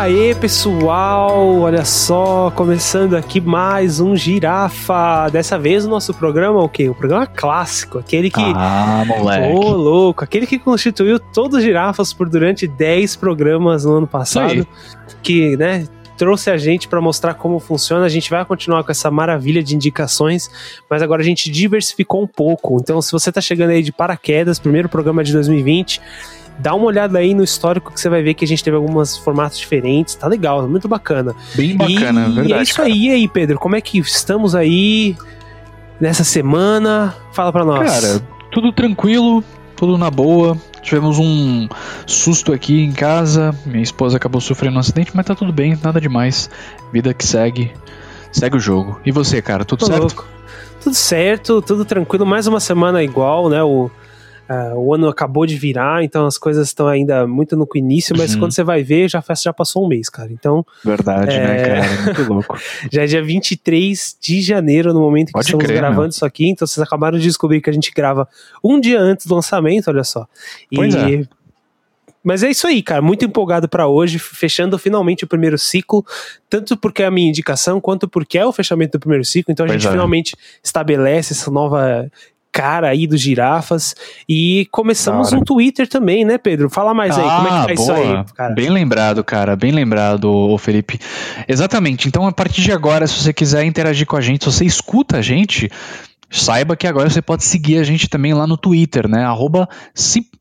E aí, pessoal, olha só, começando aqui mais um Girafa. Dessa vez o nosso programa é o quê? O programa clássico, aquele que. Ah, moleque. Ô, louco, aquele que constituiu todos os girafas por durante 10 programas no ano passado. Que, né, trouxe a gente para mostrar como funciona. A gente vai continuar com essa maravilha de indicações, mas agora a gente diversificou um pouco. Então, se você tá chegando aí de paraquedas, primeiro programa de 2020, dá uma olhada aí no histórico que você vai ver que a gente teve alguns formatos diferentes. Tá legal, muito bacana. Bem bacana, e, verdade. E é isso cara. aí, e aí, Pedro. Como é que estamos aí nessa semana? Fala pra nós. Cara, tudo tranquilo, tudo na boa. Tivemos um susto aqui em casa. Minha esposa acabou sofrendo um acidente, mas tá tudo bem, nada demais. Vida que segue. Segue o jogo. E você, cara, tudo Tô certo? louco. Tudo certo, tudo tranquilo. Mais uma semana igual, né? O, ah, o ano acabou de virar, então as coisas estão ainda muito no início, mas Uhum. quando você vai ver, já, faz- já passou um mês, cara. Então, Verdade, É. né, cara? Muito louco. já é dia 23 de janeiro, no momento que Pode estamos crer, gravando meu. isso aqui. Então, vocês acabaram de descobrir que a gente grava um dia antes do lançamento, olha só. E- Pois é. Mas é isso aí, cara. Muito empolgado pra hoje, fechando finalmente o primeiro ciclo, tanto porque é a minha indicação, quanto porque é o fechamento do primeiro ciclo. Então a Pois gente é. finalmente estabelece essa nova cara aí dos girafas. E começamos um Twitter também, né, Pedro? Fala mais aí, como é que tá isso aí, cara? Ah, Bem lembrado, cara. Bem lembrado, Felipe. Exatamente. Então, a partir de agora, se você quiser interagir com a gente, se você escuta a gente, saiba que agora você pode seguir a gente também lá no Twitter, né? Arroba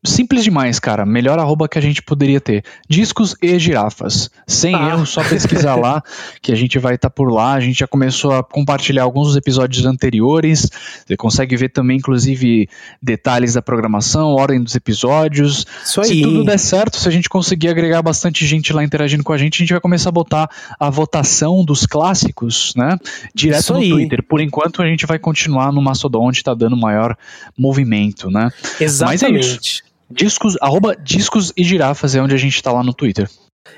simples demais, cara. Melhor arroba que a gente poderia ter. Discos e girafas. Sem Ah. erro, só pesquisar lá que a gente vai estar por lá. A gente já começou a compartilhar alguns dos episódios anteriores. Você consegue ver também, inclusive, detalhes da programação, ordem dos episódios. Isso Se aí. tudo der certo, se a gente conseguir agregar bastante gente lá interagindo com a gente, a gente vai começar a botar a votação dos clássicos, né? Direto Isso no aí. Twitter. Por enquanto, a gente vai continuar no Mastodon, onde tá dando maior movimento, né? Exatamente. Discos, arroba discos e girafas é onde a gente tá lá no Twitter.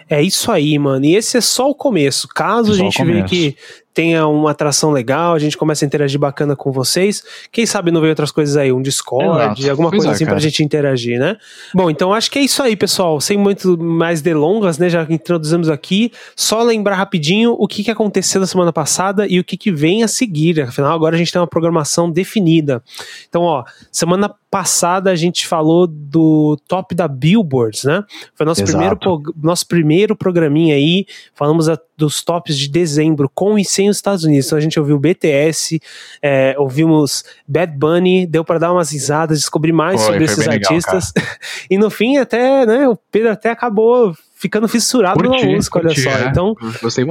É isso aí, mano. E esse é só o começo. Caso a Só o gente veja que tenha uma atração legal, a gente começa a interagir bacana com vocês. Quem sabe não vem outras coisas aí, um Discord, Exato. alguma Pois coisa é, assim pra cara. gente interagir, né? Bom, então acho que é isso aí, pessoal. Sem muito mais delongas, né? Já introduzimos aqui. Só lembrar rapidinho o que, que aconteceu na semana passada e o que, que vem a seguir. Afinal, agora a gente tem uma programação definida. Então, ó, semana passada a gente falou do top da Billboards, né? Foi nosso Exato. primeiro, nosso primeiro programinha aí. Falamos a- dos tops de dezembro com e sem os Estados Unidos. Então a gente ouviu BTS, é, ouvimos Bad Bunny, deu para dar umas risadas, descobrir mais sobre esses legal, artistas. e no fim, até, né, o Pedro até acabou ficando fissurado Curti, numa música, olha só. é. Então,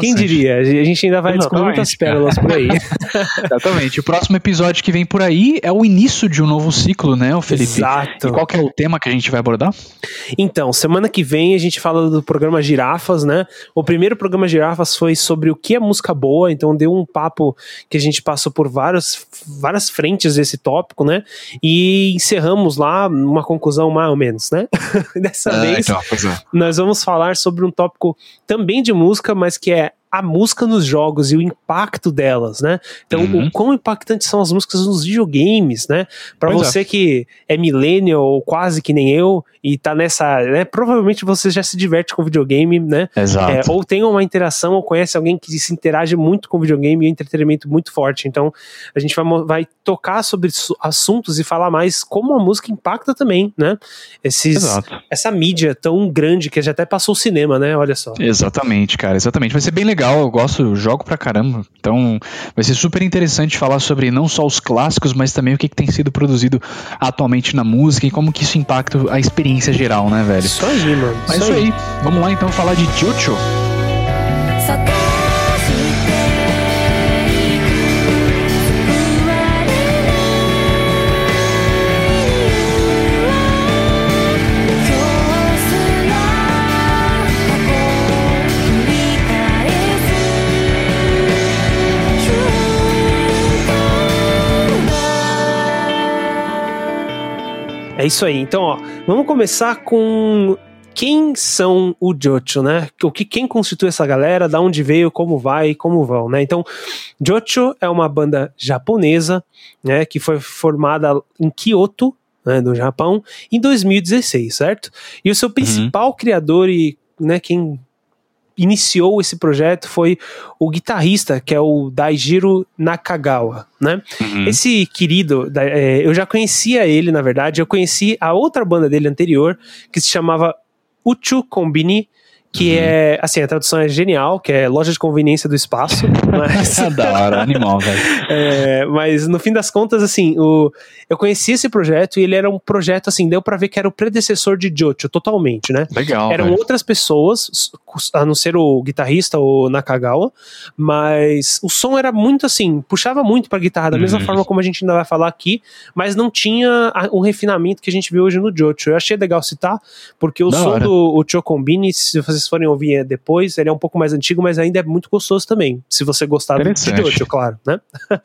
quem diria? A gente ainda vai descobrir muitas pérolas por aí. Exatamente. O próximo episódio que vem por aí é o início de um novo ciclo, né, o Felipe? Exato. E qual que é o tema que a gente vai abordar? Então, semana que vem a gente fala do programa Girafas, né? O primeiro programa Girafas foi sobre o que é música boa, então deu um papo que a gente passou por vários, várias frentes desse tópico, né? E encerramos lá uma conclusão mais ou menos, né? Dessa vez então, é. nós vamos falar sobre um tópico também de música, mas que é a música nos jogos e o impacto delas, né? Então, Uhum. o quão impactantes são as músicas nos videogames, né? Pra Pois é. você que é millennial ou quase que nem eu e tá nessa, né? Provavelmente você já se diverte com videogame, né? Exato. É, ou tem uma interação ou conhece alguém que se interage muito com videogame e é um entretenimento muito forte. Então, a gente vai, vai tocar sobre su- assuntos e falar mais como a música impacta também, né? Esses, Exato. essa mídia tão grande que já até passou o cinema, né? Olha só. Exatamente, cara, exatamente. Vai ser bem legal, eu gosto, eu jogo pra caramba. Então, vai ser super interessante falar sobre não só os clássicos, mas também o que, que tem sido produzido atualmente na música e como que isso impacta a experiência geral, né, velho? Isso aí, mano. Mas isso aí. Vamos lá então falar de Jojo. 探 É isso aí. Então, ó, vamos começar com quem são o Jocho, né? O que quem constitui essa galera, da onde veio, como vai, como vão, né? Então, Jocho é uma banda japonesa, né, que foi formada em Kyoto, né, no Japão, em 2016, certo? E o seu principal criador e né, quem iniciou esse projeto foi o guitarrista, que é o Daijiro Nakagawa, né? Uhum. Esse querido, é, eu já conhecia ele, na verdade, eu conheci a outra banda dele anterior, que se chamava Uchu Combini, que é, assim, a tradução é genial, que é loja de conveniência do espaço, mas... da hora, animal, velho. É, mas no fim das contas, assim, o, eu conheci esse projeto e ele era um projeto, assim, deu pra ver que era o predecessor de Jocho, totalmente, né? Legal, Eram outras pessoas, a não ser o guitarrista, o Nakagawa, mas o som era muito assim, puxava muito pra guitarra, da mesma Uhum. forma como a gente ainda vai falar aqui, mas não tinha a- o refinamento que a gente vê hoje no Jocho. Eu achei legal citar, porque o Da som hora. do o Chocombini, se vocês forem ouvir depois, ele é um pouco mais antigo, mas ainda é muito gostoso também, se você gostar do. Jocho, claro, né?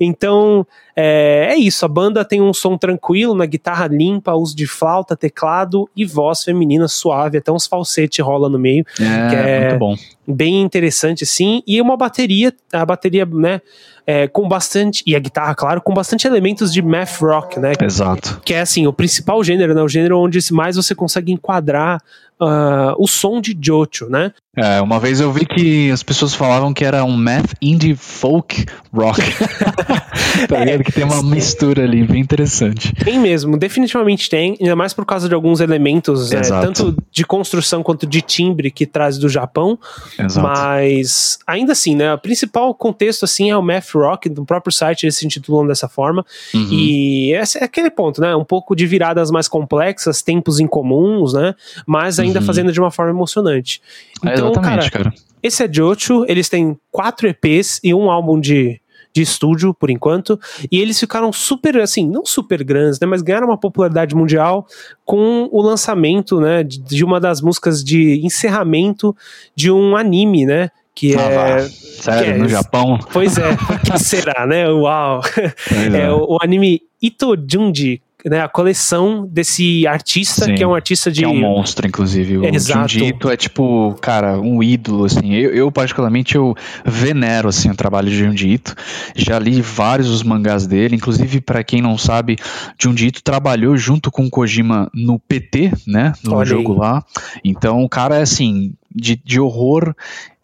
então, é, é isso, a banda tem um som tranquilo, na guitarra limpa, uso de flauta, teclado e voz feminina suave, até uns falsete rola no meio, É, que é- muito bom. bem interessante assim, e uma bateria, a bateria, né, é, com bastante, e a guitarra, claro, com bastante elementos de math rock, né, Exato. que é assim, o principal gênero, né, o gênero onde mais você consegue enquadrar ah, o som de Jocho, né, É, uma vez eu vi que as pessoas falavam que era um math indie folk rock. tá ligado? Que tem uma mistura ali, bem interessante. Tem mesmo, definitivamente tem, ainda mais por causa de alguns elementos, é, tanto de construção quanto de timbre que traz do Japão, Exato. mas ainda assim, né, o principal contexto assim é o math rock, do próprio site eles se intitulam dessa forma, Uhum. e esse é aquele ponto, né, um pouco de viradas mais complexas, tempos incomuns, né, mas ainda Uhum. fazendo de uma forma emocionante. É, Então, cara, cara. esse é Jocho, eles têm quatro EPs e um álbum de, de estúdio, por enquanto, e eles ficaram super, assim, não super grandes, né, mas ganharam uma popularidade mundial com o lançamento, né, de, de uma das músicas de encerramento de um anime, né, que Ah, é... Sério, que é no? Japão? Pois é, que será, né, uau. Pois É o, o anime Ito Junji, né, a coleção desse artista, Sim, que é um artista de... É um monstro, inclusive. O Exato. Junji Ito é tipo, cara, um ídolo, assim. Eu, eu, particularmente, eu venero, assim, o trabalho de Junji Ito. Já li vários dos mangás dele. Inclusive, pra quem não sabe, Junji Ito trabalhou junto com o Kojima no PT, né? No Olha jogo aí. lá. Então, o cara é, assim, de, de horror.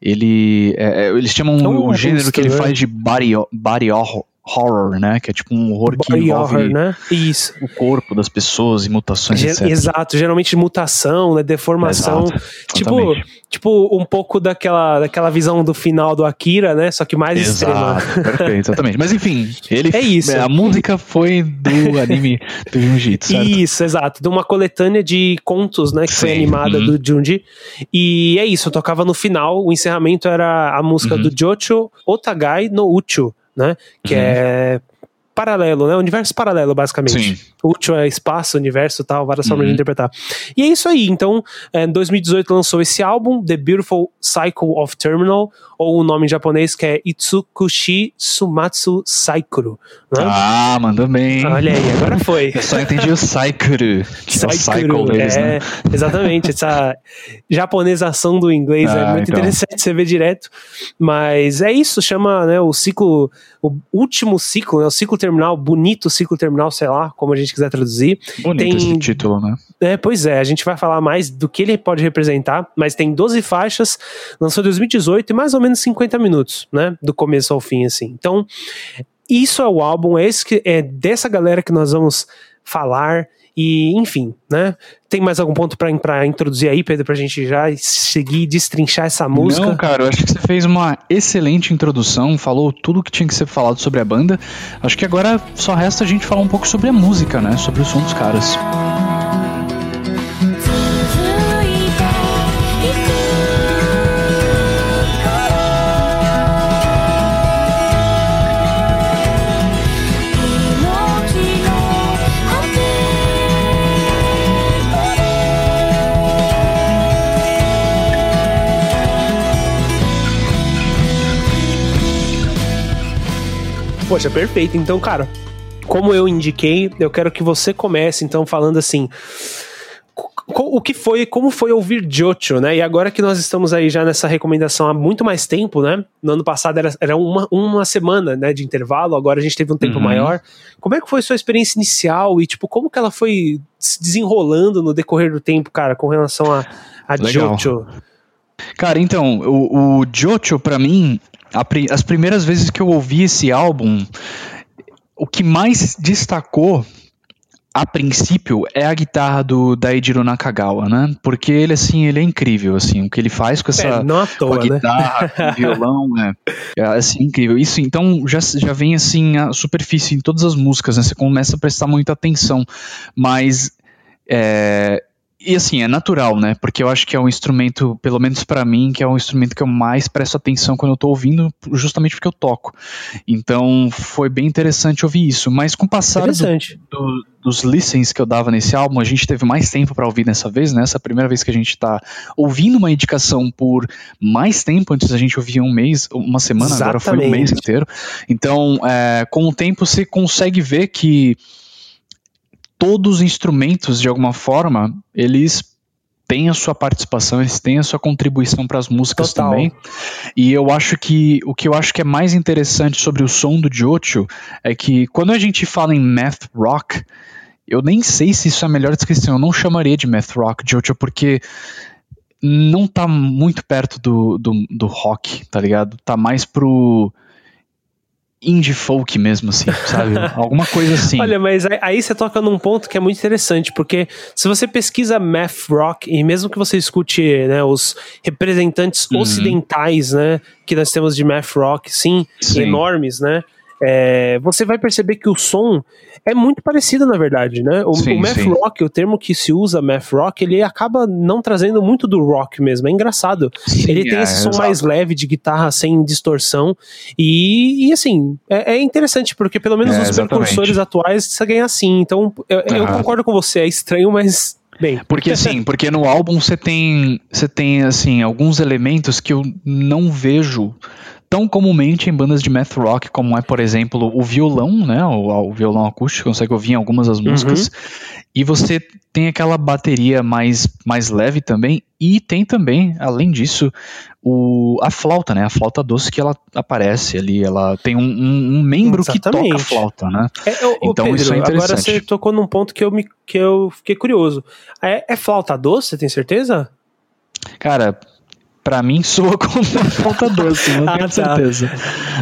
Ele... é- é- eles chamam É um o gênero que ele faz de body, body horror. Horror, né? Que é tipo um horror que Body envolve horror, né? Isso. o corpo das pessoas e mutações, Ge- etc. Exato, geralmente mutação, né, deformação, Exato, tipo, tipo um pouco daquela, daquela visão do final do Akira, né, só que mais extrema. Exato, perfeito, exatamente. Mas enfim, ele É isso. A música foi do anime do Jiu-Jitsu, certo? Isso, exato, de uma coletânea de contos, né, que foi Sim, animada uhum. do Junji, e é isso, eu tocava no final, o encerramento era a música Uhum. do Jocho Otagai no Uchu, né, que Uhum. é paralelo, né, universo paralelo, basicamente. Sim. Útil é espaço, universo e tal, várias formas Uhum. de interpretar. E é isso aí. Então, é, em 2018 lançou esse álbum, The Beautiful Cycle of Terminal, ou o nome em japonês que é Itsukushi Sumatsu Saikuru. Né? Ah, mandou bem. Olha aí, agora foi. Eu só entendi o Saikuru. Tipo, o cycle deles, é, né? exatamente, essa japonesação do inglês é Ah, muito então. interessante você ver direto, mas é isso, chama né, o ciclo, o último ciclo, né, o ciclo terminal, bonito ciclo terminal, sei lá, como a gente quiser traduzir, Bonito tem- esse título, né? é, pois é, a gente vai falar mais do que ele pode representar, mas tem 12 faixas, lançou em 2018 e mais ou menos 50 minutos, né? Do começo ao fim, assim. Então, isso é o álbum, é, esse que, é dessa galera que nós vamos falar. E, enfim, né? Tem mais algum ponto pra introduzir aí, Pedro, pra gente já seguir e destrinchar essa música? Não, cara, eu acho que você fez uma excelente introdução, falou tudo que tinha que ser falado sobre a banda. Acho que agora só resta a gente falar um pouco sobre a música, né? Sobre o som dos caras. 続 Poxa, perfeito. Então, cara, como eu indiquei, eu quero que você comece, então, falando assim. o que foi, como foi ouvir Jocho, né? E agora que nós estamos aí já nessa recomendação há muito mais tempo, né? No ano passado era, era uma, uma semana, né, de intervalo, agora a gente teve um tempo Uhum. maior. Como é que foi sua experiência inicial e, tipo, como que ela foi se desenrolando no decorrer do tempo, cara, com relação a, a Legal. Cara, então, o, o Jocho, pra mim, as primeiras vezes que eu ouvi esse álbum, o que mais destacou, a princípio, é a guitarra do Daijiro Nakagawa, né? Porque ele, assim, ele é incrível, assim, o que ele faz com essa... É, não à com a toa, né? guitarra, com violão, né? É assim, incrível. Isso, então, já, já vem assim a superfície em todas as músicas, né? Você começa a prestar muita atenção. Mas. é, e assim, é natural, né? Porque eu acho que é um instrumento, pelo menos pra mim, que é um instrumento que eu mais presto atenção quando eu tô ouvindo, justamente porque eu toco. Então, foi bem interessante ouvir isso. Mas com o passar do, do- dos listens que eu dava nesse álbum, a gente teve mais tempo pra ouvir dessa vez, né? Essa é a primeira vez que a gente tá ouvindo uma indicação por mais tempo, antes a gente ouvia um mês, uma semana, agora foi um Exatamente. mês inteiro. Então, é, com o tempo você consegue ver que todos os instrumentos, de alguma forma, eles têm a sua participação, eles têm a sua contribuição para as músicas Total. também. E eu acho que o que eu acho que é mais interessante sobre o som do Jocho é que quando a gente fala em math rock, eu nem sei se isso é a melhor descrição. Eu não chamaria de math rock Jocho porque não tá muito perto do, do, do rock, tá ligado? Tá mais pro indie folk mesmo, assim, sabe? Alguma coisa assim. Olha, mas aí, você toca num ponto que é muito interessante, porque se você pesquisa math rock, e mesmo que você escute né, os representantes Uhum. ocidentais né, que nós temos de math rock, sim, Sim. enormes, né? É, você vai perceber que o som é muito parecido, na verdade, né? O, Sim, o math sim. rock, o termo que se usa math rock, ele acaba não trazendo muito do rock mesmo. É engraçado. Sim, Ele tem é, esse som exato. mais leve de guitarra sem distorção. E, e, assim, é, é interessante, porque pelo menos É, os exatamente. precursores atuais você ganha assim. Então, eu, eu concordo com você, é estranho, mas. Bem. Porque assim, porque no álbum você tem, você tem assim alguns elementos que eu não vejo tão comumente em bandas de math rock, como é, por exemplo, o violão, né? O, o violão acústico, consegue ouvir em algumas das músicas. E você tem aquela bateria mais, mais leve também. E tem também, além disso, o, a flauta, né? A flauta doce que ela aparece ali. Ela tem um, um- um membro que toca a Exatamente. flauta, né? É, ô, Então, Pedro, isso é agora interessante. você tocou num ponto que eu, me, que eu fiquei curioso. É, é flauta doce, você tem certeza? Cara, pra mim soa como uma flauta doce, não Ah, tenho tá. certeza.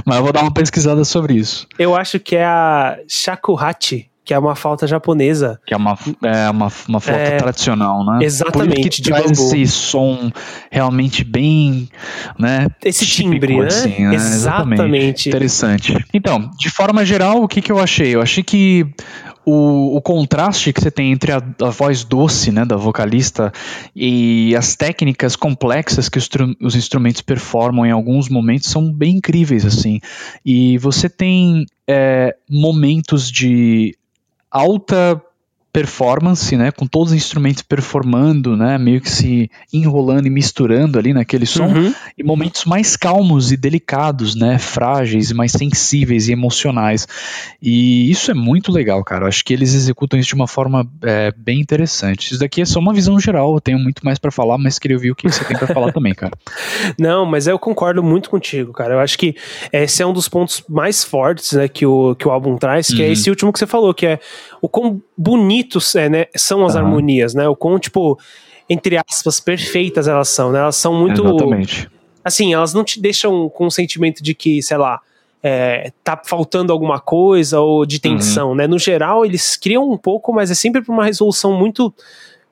Mas eu vou dar uma pesquisada sobre isso. Eu acho que é a shakuhachi, que é uma flauta japonesa. Que é uma, é uma, uma flauta É, tradicional, né? exatamente, de traz bambu. esse som realmente bem, né? Esse típico, timbre, né? assim, né? Exatamente. Interessante. Então, de forma geral, o que, que eu achei? Eu achei que o, o contraste que você tem entre a, a voz doce né, da vocalista e as técnicas complexas que os, os instrumentos performam em alguns momentos são bem incríveis assim e você tem é, momentos de alta performance, né, com todos os instrumentos performando, né, meio que se enrolando e misturando ali naquele som, Uhum. e momentos mais calmos e delicados, né, frágeis e mais sensíveis e emocionais. E isso é muito legal, cara. Eu acho que eles executam isso de uma forma é, bem interessante. Isso daqui é só uma visão geral. Eu tenho muito mais pra falar, mas queria ouvir o que você tem pra falar também, cara. Não, mas eu concordo muito contigo, cara. Eu acho que esse é um dos pontos mais fortes né, que, o, que o álbum traz, que é Uhum. esse último que você falou, que é o quão bonitos é, né, são as Aham. harmonias, né? O quão, tipo, entre aspas, perfeitas elas são, né? Elas são muito. Exatamente. Assim, elas não te deixam com o sentimento de que, sei lá, é, tá faltando alguma coisa ou de tensão, Uhum. né? No geral, eles criam um pouco, mas é sempre pra uma resolução muito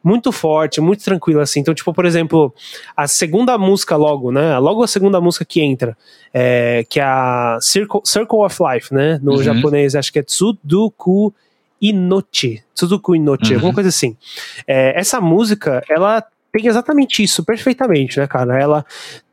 muito forte, muito tranquila, assim. Então, tipo, por exemplo, a segunda música logo, né? Logo a segunda música que entra, é, que é a Circle, Circle of Life, né? No Uhum. japonês, acho que é Tsuduku Inochi. Tsuduku Inochi, Uhum. alguma coisa assim. É, essa música, ela tem exatamente isso, perfeitamente, né, cara? Ela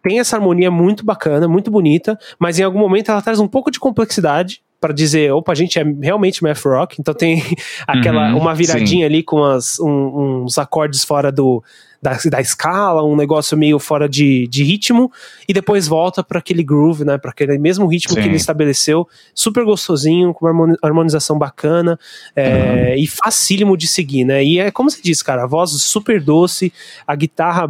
tem essa harmonia muito bacana, muito bonita, mas em algum momento ela traz um pouco de complexidade para dizer, opa, a gente é realmente math rock, então tem aquela Uhum, uma viradinha ali com as, um- uns acordes fora do da, da escala, um negócio meio fora de, de ritmo, e depois volta para aquele groove, né? Para aquele mesmo ritmo Sim. que ele estabeleceu, super gostosinho, com uma harmoni- harmonização bacana é, e facílimo de seguir, né? E é como você disse, cara, a voz super doce, a guitarra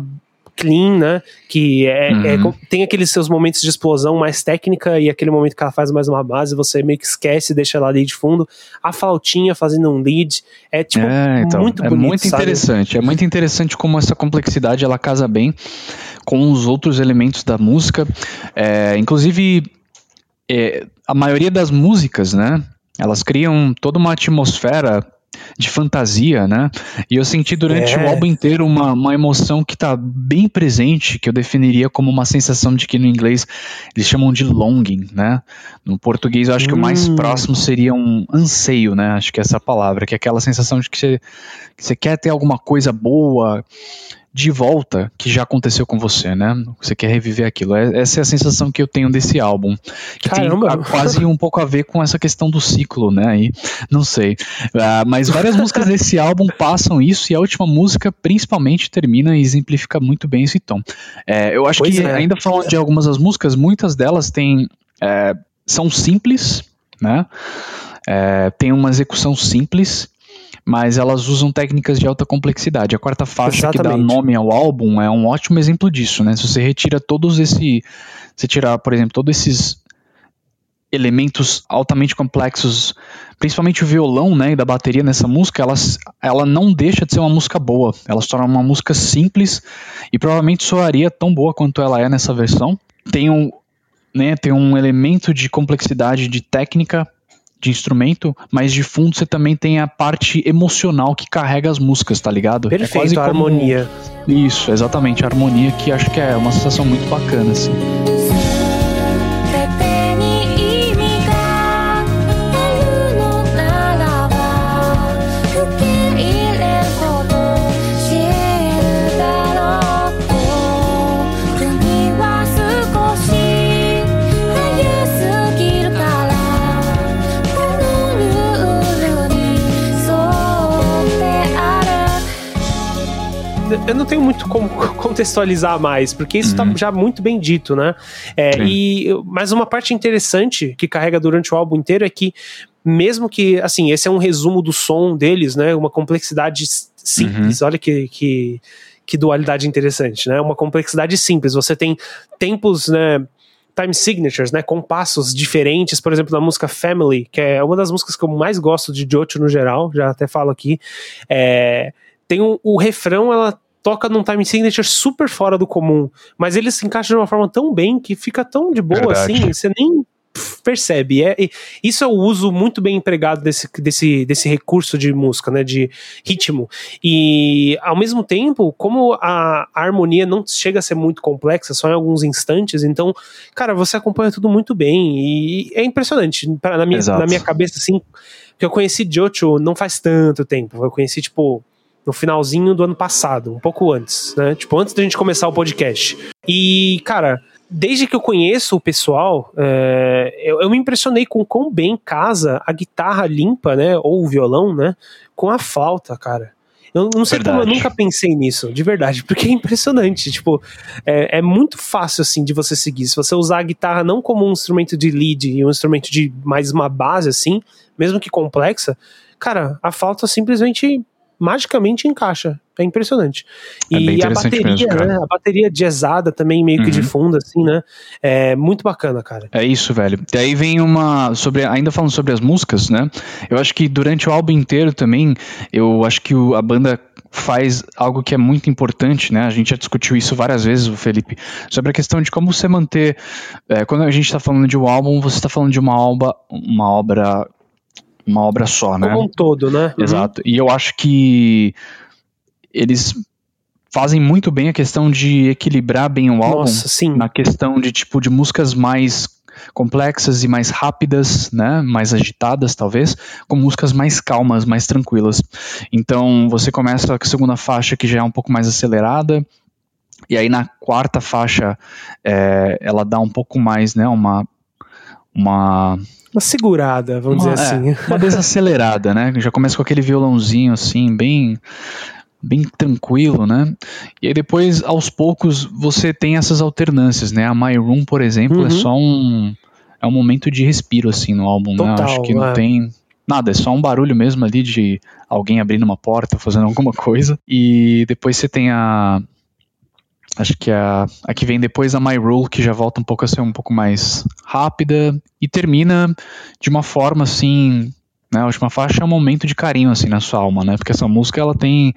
clean, né? Que é, Uhum. é tem aqueles seus momentos de explosão mais técnica e aquele momento que ela faz mais uma base, você meio que esquece, deixa ela ali de fundo. A flautinha fazendo um lead é tipo é, então, muito é bonito, muito sabe? interessante. É muito interessante como essa complexidade ela casa bem com os outros elementos da música. É, inclusive, é, a maioria das músicas, né? Elas criam toda uma atmosfera de fantasia, né? E eu senti durante É. o álbum inteiro uma, uma emoção que tá bem presente, que eu definiria como uma sensação de que no inglês eles chamam de longing, né? No português eu acho que o mais Hum. próximo seria um anseio, né? Acho que é essa palavra, que é aquela sensação de que você, que você quer ter alguma coisa boa de volta que já aconteceu com você, né? Você quer reviver aquilo. É- Essa é a sensação que eu tenho desse álbum. Que Caramba. tem a- quase um pouco a ver com essa questão do ciclo, né? Aí, não sei. Ah, mas várias músicas desse álbum passam isso e a última música, principalmente, termina e exemplifica muito bem esse tom. É, eu acho Pois que, é. ainda falando de algumas das músicas, muitas delas têm. é, são simples, né? É, tem uma execução simples, mas elas usam técnicas de alta complexidade. A quarta faixa que dá Exatamente. nome ao álbum é um ótimo exemplo disso, né? Se você retira todos esse, você tirar, por exemplo, todos esses elementos altamente complexos, principalmente o violão, né, e da bateria nessa música, ela, ela não deixa de ser uma música boa. Ela se torna uma música simples e provavelmente soaria tão boa quanto ela é nessa versão. Tem um, né, tem um elemento de complexidade de técnica de instrumento, mas de fundo você também tem a parte emocional que carrega as músicas, tá ligado? Perfeito, a como- harmonia. Isso, exatamente, a harmonia que acho que é uma sensação muito bacana, assim. Eu não tenho muito como contextualizar mais, porque isso tá Uhum. já muito bem dito, né? É, e, mas uma parte interessante que carrega durante o álbum inteiro é que, mesmo que, assim, esse é um resumo do som deles, né? Uma complexidade simples, olha que, que, que dualidade interessante, né? Uma complexidade simples. Você tem tempos, né? Time signatures, né? Compassos diferentes, por exemplo, na música Family, que é uma das músicas que eu mais gosto de Jocho no geral, já até falo aqui. É, tem um- o refrão, ela toca num time signature super fora do comum, mas ele se encaixa de uma forma tão bem que fica tão de boa Verdade. assim, você nem percebe. É, e isso é o uso muito bem empregado desse, desse, desse recurso de música, né, de ritmo. E ao mesmo tempo, como a, a harmonia não chega a ser muito complexa, só em alguns instantes, então, cara, você acompanha tudo muito bem e é impressionante. Pra- Na minha, Exato. na minha cabeça, assim, que eu conheci Jocho não faz tanto tempo, eu conheci, tipo, no finalzinho do ano passado, um pouco antes, né? Tipo, antes da gente começar o podcast. E, cara, desde que eu conheço o pessoal, é, eu, eu me impressionei com quão bem casa a guitarra limpa, né? Ou o violão, né? Com a flauta, cara. Eu não sei como eu Verdade. nunca pensei nisso, de verdade, porque é impressionante. Tipo, é, é muito fácil, assim, de você seguir. Se você usar a guitarra não como um instrumento de lead e um instrumento de mais uma base, assim, mesmo que complexa, cara, a flauta simplesmente magicamente encaixa. É impressionante. É E a bateria, mesmo, né? A bateria jazzada também, meio que de Uhum. fundo, assim, né? É muito bacana, cara. É isso, velho. Daí vem uma. sobre Ainda falando sobre as músicas, né? Eu acho que durante o álbum inteiro também, eu acho que o- a banda faz algo que é muito importante, né? A gente já discutiu isso várias vezes, o Felipe, sobre a questão de como você manter. é, quando a gente está falando de um álbum, você está falando de uma obra, uma obra, uma obra só, né? Como um todo, né? Uhum. Exato. E eu acho que eles fazem muito bem a questão de equilibrar bem o álbum Nossa, sim. na questão de tipo de músicas mais complexas e mais rápidas, né, mais agitadas talvez, com músicas mais calmas, mais tranquilas. Então você começa com a segunda faixa que já é um pouco mais acelerada, e aí na quarta faixa é, ela dá um pouco mais, né, uma uma Uma segurada, vamos uma, dizer assim. é, uma desacelerada, né? Já começa com aquele violãozinho assim, bem bem tranquilo, né? E aí depois, aos poucos, você tem essas alternâncias, né? A My Room, por exemplo, Uhum. é só um é um momento de respiro assim no álbum, né? Total, Acho que não é. tem nada, é só um barulho mesmo ali de alguém abrindo uma porta, fazendo alguma coisa. E depois você tem a Acho que a, a que vem depois, a My Rule, que já volta um pouco a ser um pouco mais rápida e termina de uma forma assim. Né, a última faixa é um momento de carinho assim na sua alma, né? Porque essa música ela tem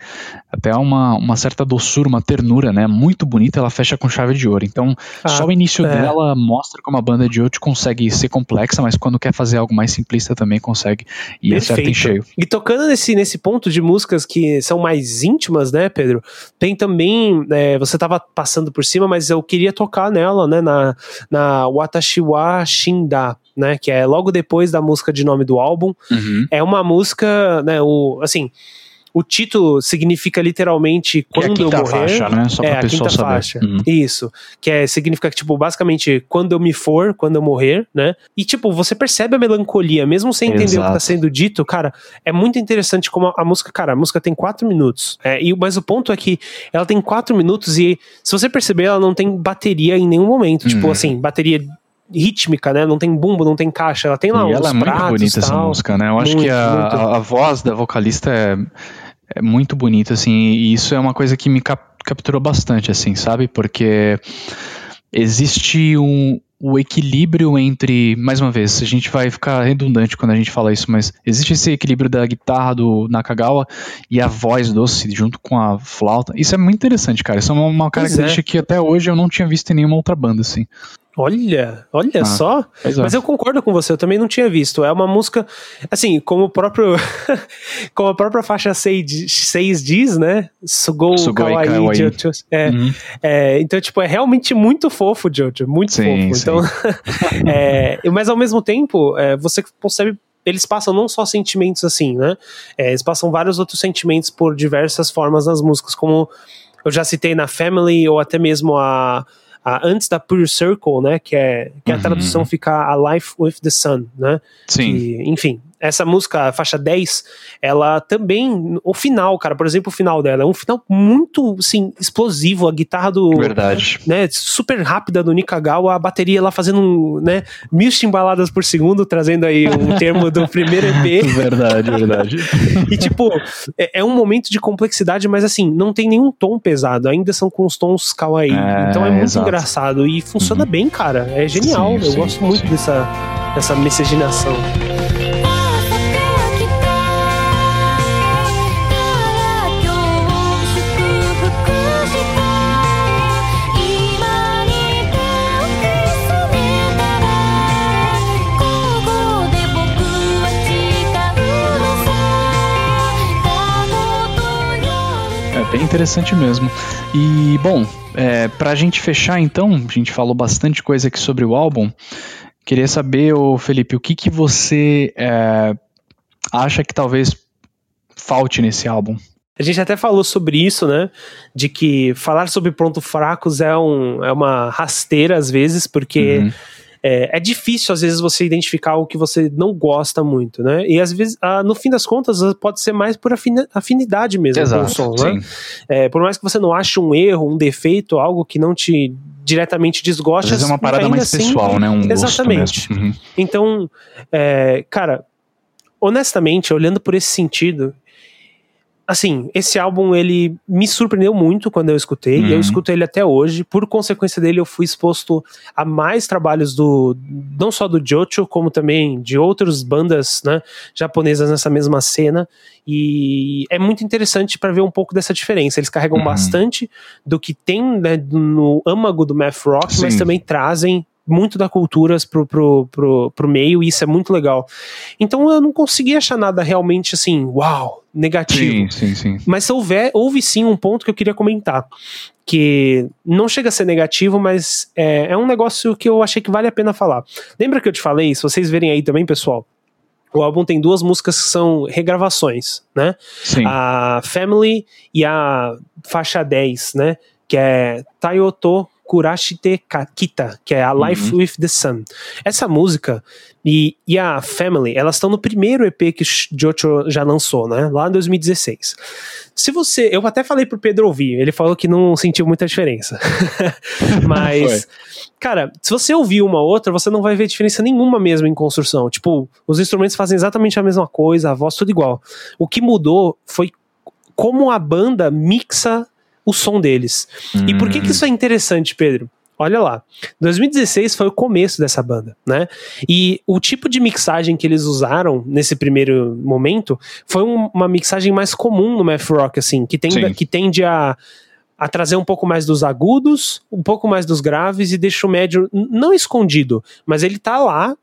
até uma, uma certa doçura, uma ternura, né? Muito bonita, ela fecha com chave de ouro. Então, Ah, só o início é. dela mostra como a banda de Out consegue ser complexa, mas quando quer fazer algo mais simplista também consegue e acerta em cheio. E tocando nesse, nesse ponto de músicas que são mais íntimas, né, Pedro? Tem também. é, você tava passando por cima, mas eu queria tocar nela, né? Na, na Watashi wa Shinda, né? Que é logo depois da música de nome do álbum. Uhum. É uma música, né? O, assim. O título significa literalmente é quando eu quinta morrer. faixa, né? Só é, a pessoa quinta saber. faixa. Uhum. Isso. Que é, significa que, tipo, basicamente, quando eu me for, quando eu morrer, né? E, tipo, você percebe a melancolia, mesmo sem entender o que tá Exato. sendo dito, cara, é muito interessante como a, a música, cara, a música tem quatro minutos. É, e, mas o ponto é que ela tem quatro minutos e, se você perceber, ela não tem bateria em nenhum momento. Tipo, Uhum. assim, bateria rítmica, né? Não tem bumbo, não tem caixa. Ela tem lá E uns ela é muito pratos, bonita essa música, né? Eu acho Muito, que a, muito. a, a voz da vocalista é, é muito bonita, assim, e isso é uma coisa que me cap- capturou bastante, assim, sabe? Porque existe um, o equilíbrio entre, mais uma vez, a gente vai ficar redundante quando a gente fala isso, mas existe esse equilíbrio da guitarra do Nakagawa e a voz doce junto com a flauta. Isso é muito interessante, cara. Isso é uma, uma Pois característica que até hoje eu não tinha visto em nenhuma outra banda, assim. Olha, olha Ah, só. É. Mas eu concordo com você, eu também não tinha visto. É uma música, assim, como o próprio. como a própria faixa 6 diz, né? Sugou Kawaii, Kawaii. Jojo. É, Uhum. é, então, tipo, é realmente muito fofo, Jojo. Muito Sim, fofo. Então, é, mas ao mesmo tempo, é, você percebe. Eles passam não só sentimentos assim, né? É, eles passam vários outros sentimentos por diversas formas nas músicas, como eu já citei na Family, ou até mesmo a. a- antes da Pure Circle, né? Que é que a Uhum. tradução fica A Life with the Sun, né? Sim. Que, enfim, essa música, a faixa 10, ela também, o final, cara, por exemplo, o final dela, é um final muito, assim, explosivo, a guitarra do, Verdade. né, super rápida do Nikagawa, a bateria lá fazendo, um, né, mil chimbaladas por segundo, trazendo aí um termo do primeiro EP, Verdade, verdade. e tipo, é, é um momento de complexidade, mas assim, não tem nenhum tom pesado, ainda são com os tons kawaii, É, então é muito exato. engraçado e funciona Uhum. bem, cara, é genial, Sim, eu sim, gosto muito sim. dessa, dessa miscigenação. Interessante mesmo. E, bom, é, pra gente fechar então, a gente falou bastante coisa aqui sobre o álbum. Queria saber, ô Felipe, o que, que você é, acha que talvez falte nesse álbum? A gente até falou sobre isso, né? De que falar sobre pontos fracos é, um, é uma rasteira às vezes, porque Uhum. É, é difícil às vezes você identificar o que você não gosta muito, né? E às vezes, ah, no fim das contas, pode ser mais por afini- afinidade mesmo com o som, né? sim. É, por mais que você não ache um erro, um defeito, algo que não te diretamente Às desgoste, vezes é uma parada mais assim, pessoal, né? Um Exatamente. Uhum. Então, é, cara, honestamente, olhando por esse sentido, assim, esse álbum ele me surpreendeu muito quando eu escutei, e eu Uhum. escuto ele até hoje. Por consequência dele, eu fui exposto a mais trabalhos do não só do Jocho, como também de outras bandas, né, japonesas nessa mesma cena. E é muito interessante para ver um pouco dessa diferença. Eles carregam Uhum. bastante do que tem né, no âmago do math rock, mas Sim. também trazem muito da cultura pro, pro, pro, pro meio, e isso é muito legal. Então eu não consegui achar nada realmente assim, uau, negativo. Sim, sim, sim. Mas se houver, houve sim um ponto que eu queria comentar. Que não chega a ser negativo, mas é, é um negócio que eu achei que vale a pena falar. Lembra que eu te falei? Se vocês verem aí também, pessoal, o álbum tem duas músicas que são regravações, né? Sim. A Family e a faixa 10, né? Que é Tayoto Kurashite Kita, que é a Life with the Sun. Essa música e, e a Family, elas estão no primeiro EP que Jocho já lançou, né? Lá em 2016. Se você. Eu até falei pro Pedro ouvir, ele falou que não sentiu muita diferença. Mas. Cara, se você ouvir uma outra, você não vai ver diferença nenhuma mesmo em construção. Tipo, os instrumentos fazem exatamente a mesma coisa, a voz tudo igual. O que mudou foi como a banda mixa o som deles. E por que, que isso é interessante, Pedro? Olha lá, 2016 foi o começo dessa banda, né? E o tipo de mixagem que eles usaram nesse primeiro momento foi um- uma mixagem mais comum no math rock, assim, que tende, Sim. que tende a, a trazer um pouco mais dos agudos, um pouco mais dos graves e deixa o médio não escondido, mas ele tá lá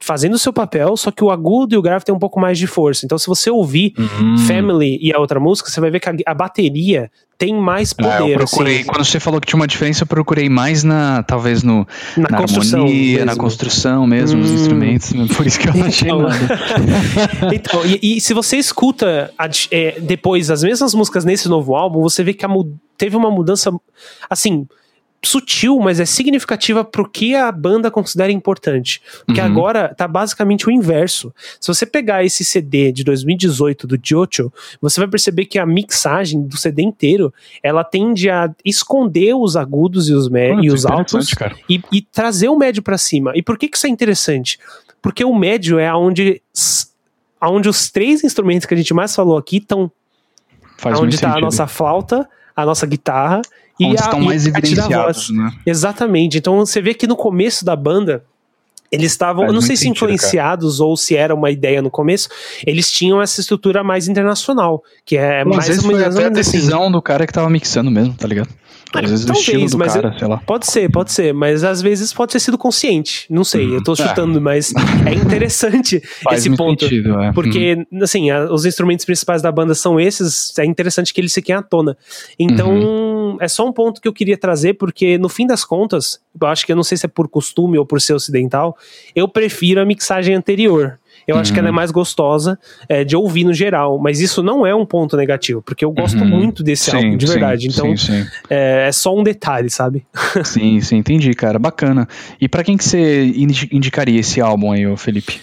fazendo o seu papel, só que o agudo e o grave tem um pouco mais de força. Então, se você ouvir Hum. Family e a outra música, você vai ver que a, a bateria tem mais Ah, poder. eu procurei, assim, quando você falou que tinha uma diferença, eu procurei mais na, talvez no, na, na construção. harmonia, na mesmo. construção mesmo, nos Hum. instrumentos, por isso que eu não achei Então. nada. então, e, e se você escuta a é, depois as mesmas músicas nesse novo álbum, você vê que a teve uma mudança, assim, sutil, mas é significativa pro que a banda considera importante. Porque Uhum. agora tá basicamente o inverso. Se você pegar esse CD de 2018 do Jocho, você vai perceber que a mixagem do CD inteiro, ela tende a esconder os agudos e os, me- e os altos e, e trazer o médio pra cima. E por que, que isso é interessante? Porque o médio é onde, aonde os três instrumentos que a gente mais falou aqui estão. Onde está a nossa flauta, a nossa guitarra e Onde a, estão mais a evidenciados, né? Exatamente. Então você vê que no começo da banda. Eles estavam, eu não sei se sentido, cara. influenciados ou se era uma ideia no começo, eles tinham essa estrutura mais internacional, que é mais Às vezes ou foi menos até a assim. decisão do cara que tava mixando mesmo, tá ligado? Às É, vezes o talvez, estilo do mas cara, sei lá. Pode ser, pode ser, mas às vezes pode ter sido consciente. Não sei, eu tô É. chutando, mas é interessante esse ponto. sentido, é. Porque, assim, a- os instrumentos principais da banda são esses, é interessante que eles fiquem à tona. Então, Uhum. é só um ponto que eu queria trazer, porque no fim das contas, eu acho que eu não sei se é por costume ou por ser ocidental, eu prefiro a mixagem anterior. Eu acho que ela é Uhum. mais gostosa é, de ouvir no geral, mas isso não é um ponto negativo, porque eu gosto Uhum. muito desse álbum, de verdade. então, Sim, sim. é, é só um detalhe, sabe? Sim, sim, entendi, cara. Bacana. E pra quem que você indi- indicaria esse álbum aí, Felipe?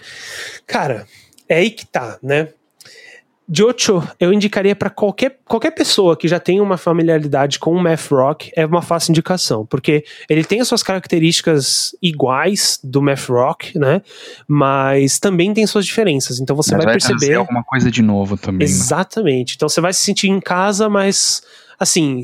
Cara, é aí que tá, né? Jocho, eu indicaria pra qualquer, qualquer pessoa que já tem uma familiaridade com o math rock, é uma fácil indicação, porque ele tem as suas características iguais do math rock, né? Mas também tem suas diferenças, então você Mas vai trazer perceber alguma coisa de novo também. né? exatamente. Então você vai se sentir em casa, mas assim,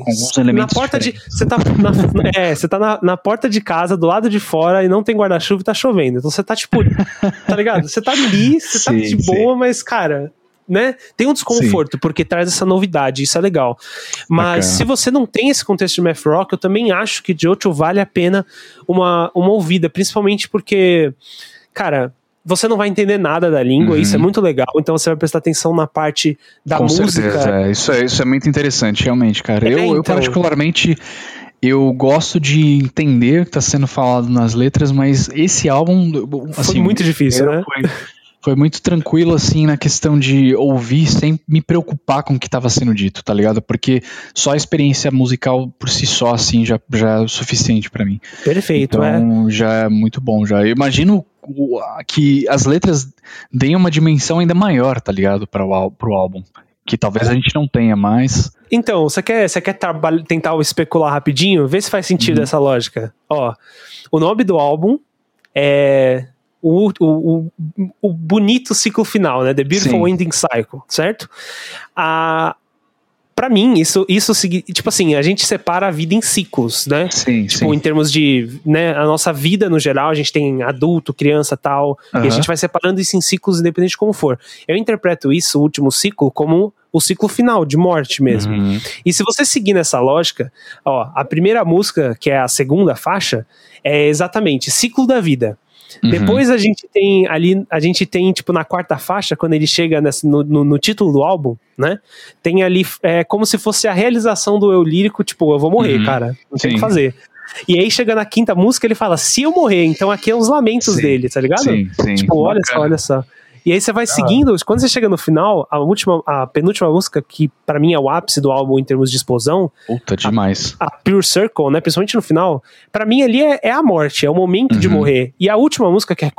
na porta de, diferentes. você tá na, é, você tá na, na porta de casa, do lado de fora e não tem guarda-chuva e tá chovendo. Então você tá tipo, tá ligado? Você tá ali, você tá Sim, de sim. boa, mas cara, né? Tem um desconforto porque traz essa novidade, isso é legal. Mas Bacana. se você não tem esse contexto de math rock, eu também acho que Jojo vale a pena uma, uma ouvida, principalmente porque, cara, você não vai entender nada da língua, Uhum. isso é muito legal, então você vai prestar atenção na parte da Com música. certeza, é. Isso, é, isso é muito interessante, realmente, cara. É, eu, eu, então. particularmente, eu gosto de entender o que está sendo falado nas letras, mas esse álbum, assim, Foi muito difícil, né? foi, foi muito tranquilo, assim, na questão de ouvir sem me preocupar com o que estava sendo dito, tá ligado? Porque só a experiência musical por si só, assim, já, já é o suficiente para mim. Perfeito, é. Então, já é muito bom, já. Eu imagino que as letras deem uma dimensão ainda maior, tá ligado? Para o pro álbum. Que talvez a gente não tenha mais. Então, você quer, você quer tentar especular rapidinho? Vê se faz sentido Uhum. essa lógica. Ó, o nome do álbum é o, o, o, bonito ciclo final, né? The Beautiful Sim. Ending Cycle, certo? A, pra mim, isso, isso, tipo assim, a gente separa a vida em ciclos, né? Sim, Tipo, em termos de, né, a nossa vida no geral, a gente tem adulto, criança tal, e a gente vai separando isso em ciclos independente de como for. Eu interpreto isso, o último ciclo, como o ciclo final, de morte mesmo. Uhum. E se você seguir nessa lógica, ó, a primeira música, que é a segunda faixa, é exatamente ciclo da vida. Uhum. Depois a gente tem ali, a gente tem, tipo, na quarta faixa, quando ele chega nessa- no, no- no título do álbum, né? Tem ali, é como se fosse a realização do eu lírico, tipo, eu vou morrer, Uhum. cara, não tem o que fazer. E aí chega na quinta música, ele fala, se eu morrer, então aqui é os lamentos Sim. dele, tá ligado? Sim, sim. Tipo, olha só, olha só. E aí você vai seguindo, quando você chega no final, a última, a penúltima música, que pra mim é o ápice do álbum em termos de explosão, Puta, demais. a Pure Circle, né? Principalmente no final, pra mim ali é, é a morte, é o momento de Uhum. morrer. E a última música, que é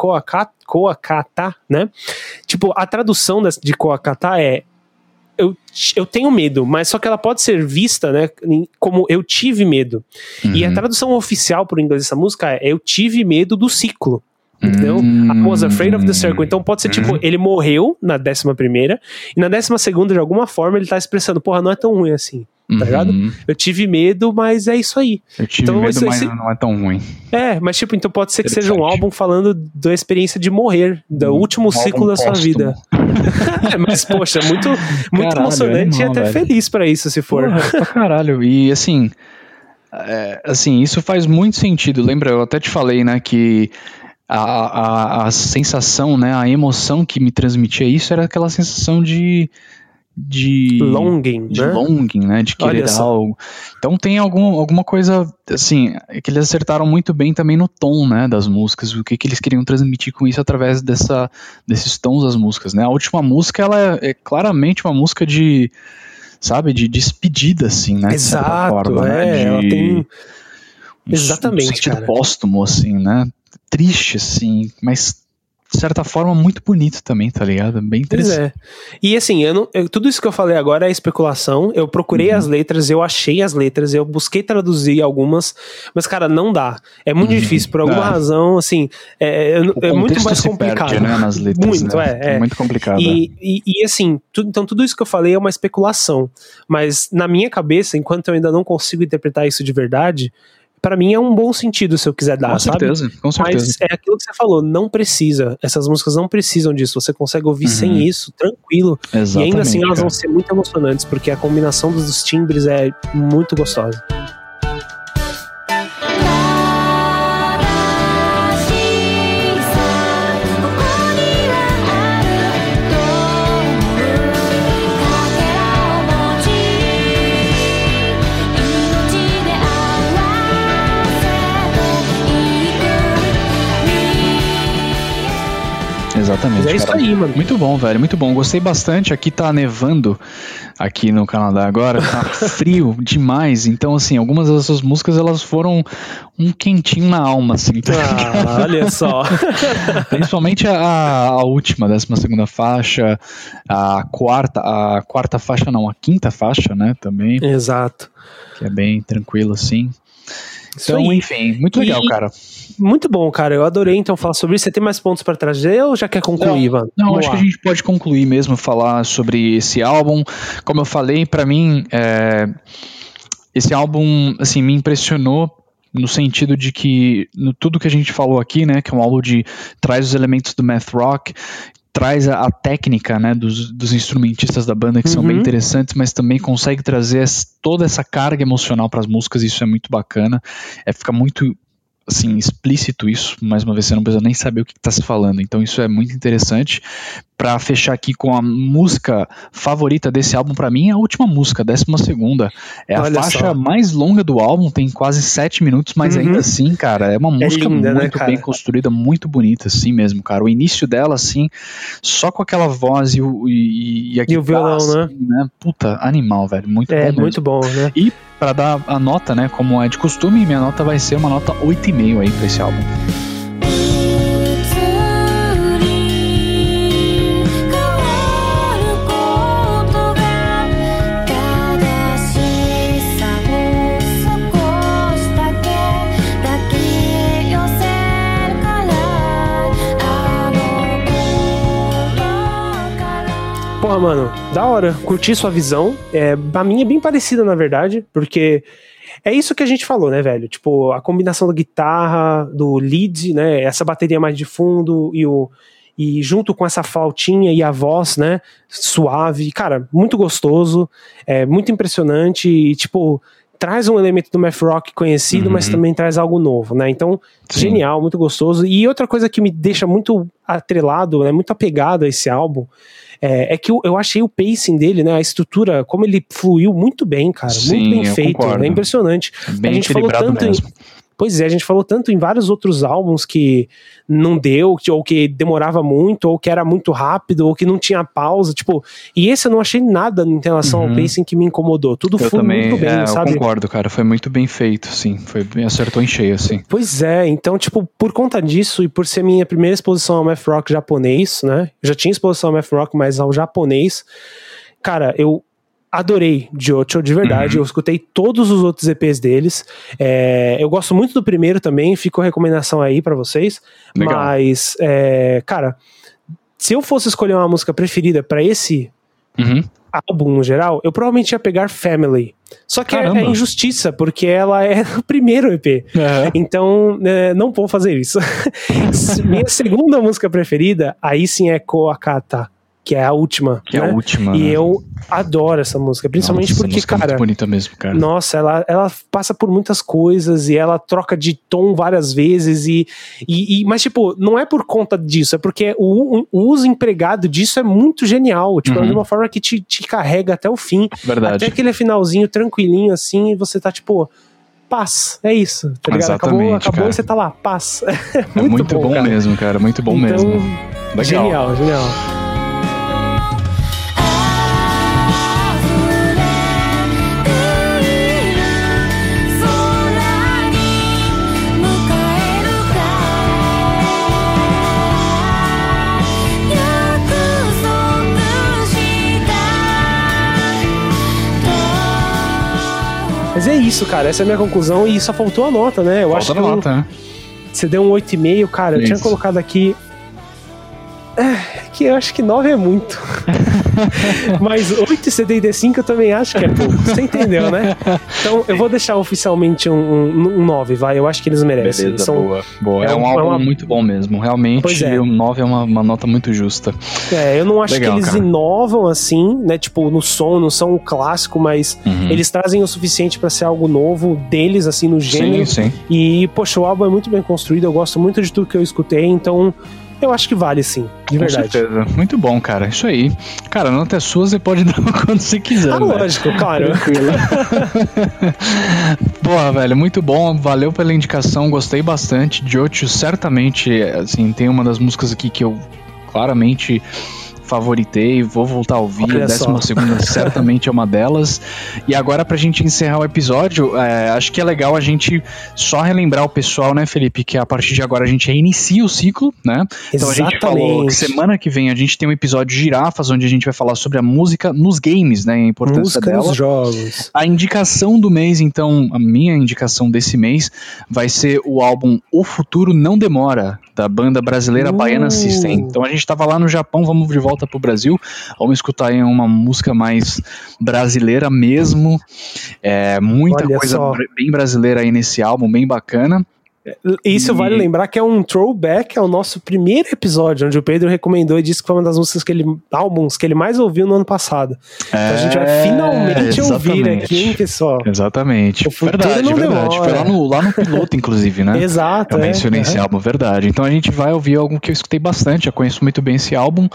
Koakata, né? Tipo, a tradução de Koakata é. Eu, eu tenho medo, mas só que ela pode ser vista, né, como eu tive medo. E a Uhum. tradução oficial por inglês dessa música é eu tive medo do ciclo. Entendeu? Hum. I was afraid of the circle. Então pode ser tipo, Uhum. ele morreu na décima primeira, e na décima segunda, de alguma forma, ele tá expressando, porra, não é tão ruim assim. tá ligado? Uhum. Eu tive medo, mas é isso aí. Eu tive Então, medo, isso- mas isso- não é tão ruim. É, mas tipo, então pode ser que seja um álbum falando da experiência de morrer, do Um último álbum ciclo da sua póstumo. vida. É, mas, poxa, muito, muito Caralho, emocionante e até velho. feliz pra isso, se for. Porra, pra caralho. E assim, é, assim, isso faz muito sentido. Lembra, eu até te falei, né, que a, a, a sensação, né, a emoção que me transmitia isso era aquela sensação de de Longing, de né? longing, né, de querer algo. Então tem algum, alguma coisa, assim, que eles acertaram muito bem também no tom, né, das músicas, o que, que eles queriam transmitir com isso através dessa, desses tons das músicas, né. A última música, ela é, é claramente uma música de, sabe, de despedida, assim, né, Exato, forma, é, né, ela de- tem. um Exatamente, sentido cara. póstumo, assim, né, triste, assim, mas de certa forma muito bonito também, tá ligado? Bem Pois interessante. é. E assim, eu não, eu- tudo isso que eu falei agora é especulação. Eu procurei Uhum. as letras, eu achei as letras, eu busquei traduzir algumas, mas, cara, não dá. É muito Uhum. difícil, por alguma É. razão, assim, é, é- é muito mais complicado. perde, né, nas letras, Muito, né? é, é. muito complicado. E, e, e, assim, então tudo isso que eu falei é uma especulação. Mas na minha cabeça, enquanto eu ainda não consigo interpretar isso de verdade, pra mim é um bom sentido se eu quiser dar, com sabe? certeza, com certeza. Mas é aquilo que você falou, não precisa. Essas músicas não precisam disso. Você consegue ouvir Uhum. sem isso, tranquilo. Exatamente. e ainda assim elas cara. vão ser muito emocionantes, porque a combinação dos timbres é muito gostosa. Exatamente. É isso cara. aí, mano. Muito bom, velho, muito bom. Gostei bastante. Aqui tá nevando, aqui no Canadá agora, tá frio demais. Então, assim, algumas dessas músicas elas foram um quentinho na alma, assim. tá? Ah, olha só. Principalmente a, a última, décima segunda faixa, a quarta, a quarta faixa não, a quinta faixa, né, também, Exato. que é bem tranquilo, assim. Então, aí. enfim, muito legal, E- cara. Muito bom, cara. Eu adorei então falar sobre isso. Você tem mais pontos pra trazer ou já quer concluir, mano? Não, Vamos acho lá. que a gente pode concluir mesmo falar sobre esse álbum. Como eu falei, pra mim, é, esse álbum, assim, me impressionou no sentido de que no tudo que a gente falou aqui, né, que é um álbum de traz os elementos do math rock, traz a, a técnica, né, dos, dos instrumentistas da banda que são Uhum. bem interessantes, mas também consegue trazer toda essa carga emocional para as músicas. Isso é muito bacana. É fica muito assim, explícito isso, mais uma vez você não precisa nem saber o que está se falando, então isso é muito interessante. Para fechar aqui com a música favorita desse álbum, para mim é a última música, a décima segunda. É a Olha faixa só. mais longa do álbum, tem quase sete minutos, mas Uhum. ainda assim, cara, é uma música linda, né, muito cara? bem construída, muito bonita, assim mesmo, cara. O início dela, assim, só com aquela voz e, o, e, e a E o violão, né? assim, né? Puta, animal, velho, muito bom É muito bom, né? E para dar a nota, né, como é de costume, minha nota vai ser uma nota 8,5 aí pra esse álbum. Porra, mano, da hora. Curti sua visão. É, a minha é bem parecida, na verdade, porque é isso que a gente falou, né, velho? Tipo, a combinação da guitarra, do lead, né? Essa bateria mais de fundo e o. E junto com essa flautinha e a voz, né? Suave. Cara, muito gostoso. É muito impressionante. E, tipo, traz um elemento do math rock conhecido, Uhum. mas também traz algo novo, né? Então, Sim. genial, muito gostoso. E outra coisa que me deixa muito atrelado, né, muito apegado a esse álbum, é, é que eu, eu achei o pacing dele, né, a estrutura, como ele fluiu muito bem, cara, Sim, muito bem feito, concordo. é impressionante. Bem a gente falou tanto mesmo. em, Pois é, a gente falou tanto em vários outros álbuns que não deu, que- ou que demorava muito, ou que era muito rápido, ou que não tinha pausa, tipo, e esse eu não achei nada em relação ao Uhum. pacing que me incomodou. Tudo Eu foi também, muito bem, é, eu sabe? concordo, cara. Foi muito bem feito, sim. Foi bem, acertou em cheio, assim. Pois é, então, tipo, por conta disso e por ser minha primeira exposição ao math rock japonês, né? Eu já tinha exposição ao math rock, mas ao japonês, cara, eu adorei Jocho, de verdade. Uhum. Eu escutei todos os outros EPs deles. É, eu gosto muito do primeiro também, ficou a recomendação aí pra vocês. Legal. Mas, é, cara, se eu fosse escolher uma música preferida pra esse Uhum. álbum no geral, eu provavelmente ia pegar Family. Só que é, Caramba. é injustiça, porque ela é o primeiro EP. Então, é, não vou fazer isso. Minha segunda música preferida, aí sim é Koakata, que é a última. Que é né? a última. E né? eu adoro essa música, principalmente Nossa, porque, música é cara. muito bonita mesmo, cara. Nossa, ela, ela passa por muitas coisas e ela troca de tom várias vezes e, e, e- mas tipo, não é por conta disso, é porque o, o uso empregado disso é muito genial, tipo, é Uhum. de uma forma que te, te carrega até o fim, Verdade. até aquele finalzinho tranquilinho assim e você tá tipo, paz, é isso, tá ligado? Acabou, Exatamente, acabou cara. e você tá lá, paz. É muito, bom, cara. mesmo, cara. Muito bom Então, mesmo. Legal. Genial, genial. Isso, cara, essa é a minha conclusão e só faltou a nota, né? Eu acho Falta que eu- nota, né? Você deu um 8,5, cara. Eu tinha Isso. colocado aqui. É, que eu acho que 9 é muito. Mas 8,75 eu também acho que é pouco. Você entendeu, né? Então eu vou deixar oficialmente um, um, um 9, vai. Eu acho que eles merecem. Beleza, são- boa. boa. É, é um um- é álbum uma- muito bom mesmo. Realmente, é. o 9 é uma, uma nota muito justa. É, eu não acho Legal, que eles cara. inovam assim, né? Tipo, no som, não são o clássico, mas Uhum. eles trazem o suficiente pra ser algo novo deles, assim, no gênero. Sim, sim. E, poxa, o álbum é muito bem construído, eu gosto muito de tudo que eu escutei, então eu acho que vale sim, de Com verdade. certeza. Muito bom, cara. Isso aí. Cara, a nota é sua, você pode dar quando você quiser. Ah, velho. lógico, claro. Tranquilo. Porra, velho, muito bom. Valeu pela indicação, gostei bastante. Jocho, certamente, assim, tem uma das músicas aqui que eu claramente favoritei, vou voltar a ouvir. Olha a décima só. segunda certamente é uma delas. E agora, pra gente encerrar o episódio, é, acho que é legal a gente só relembrar o pessoal, né, Felipe, que a partir de agora a gente reinicia o ciclo, né? Então a gente falou que semana que vem a gente tem um episódio de girafas, onde a gente vai falar sobre a música nos games, né? A importância Música dela. nos jogos. A indicação do mês, então, a minha indicação desse mês vai ser o álbum O Futuro Não Demora, da banda brasileira Uh. Baiana System. Então a gente tava lá no Japão, vamos de volta pro Brasil, vamos escutar aí uma música mais brasileira mesmo. É, muita Olha coisa só. bem brasileira aí nesse álbum, bem bacana. Isso E- vale lembrar que é um throwback ao nosso primeiro episódio, onde o Pedro recomendou e disse que foi uma das músicas que ele. álbuns que ele mais ouviu no ano passado. Então a gente vai É, finalmente ouvir aqui, hein, pessoal? Exatamente. Verdade, não verdade. demora. Foi lá no, lá no piloto, inclusive, né? Exato. Eu é. mencionei esse Aham. álbum, verdade. Então a gente vai ouvir algo que eu escutei bastante, eu conheço muito bem esse álbum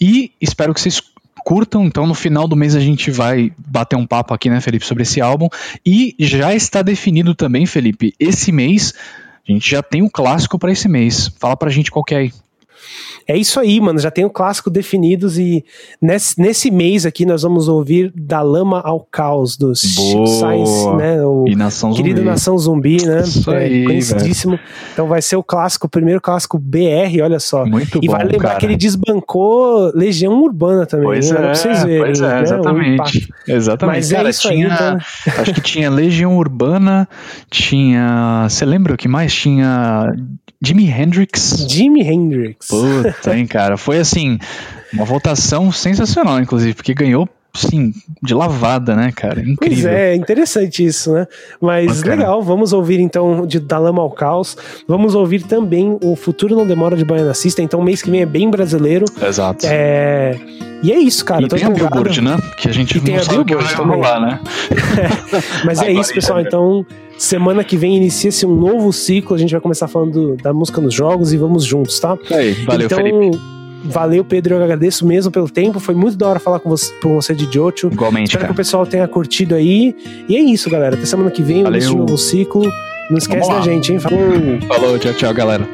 e espero que vocês curtam. Então no final do mês a gente vai bater um papo aqui, né, Felipe, sobre esse álbum. E já está definido também, Felipe, esse mês a gente já tem o clássico para esse mês. Fala pra gente qual que é aí. É isso aí, mano. Já tem o clássico definidos e nesse, nesse mês aqui nós vamos ouvir Da Lama ao Caos, do Chico Boa. Sainz, né? O E Nação querido Zumbi. Nação Zumbi, né? Isso É, aí, conhecidíssimo. Então vai ser o clássico, o primeiro clássico BR, olha só. Muito E bom, vale lembrar cara. que ele desbancou Legião Urbana também, Pois né? é, Pra vocês verem. pois é, né? Exatamente. Exatamente. Mas é Cara, isso aí, tinha, então. Acho que tinha Legião Urbana, tinha. Você lembra o que mais? Tinha Jimi Hendrix. Jimi Hendrix. Puta, hein, cara. Foi assim, uma votação sensacional, inclusive, porque ganhou, sim, de lavada, né, cara? Pois Incrível. é, interessante isso, né? Mas Bacana. legal, vamos ouvir então de Da Lama ao Caos. Vamos ouvir também o Futuro Não Demora de Baiana System. Então mês que vem é bem brasileiro. Exato. É... E é isso, cara. e tem a. Billboard, né? Que a gente E não sabe o que vai rolar, né? Mas é isso, pessoal. Então, semana que vem inicia-se um novo ciclo. A gente vai começar falando da música nos jogos e vamos juntos, tá? Aí, valeu, então, Felipe. valeu, Pedro. Eu agradeço mesmo pelo tempo. Foi muito da hora falar com você, com você de Jocho. Igualmente, Espero que cara. o pessoal tenha curtido aí. E é isso, galera. Até semana que vem, o início de um Valeu. novo ciclo. Não esquece da gente, hein? Falou! Falou, tchau, tchau, galera.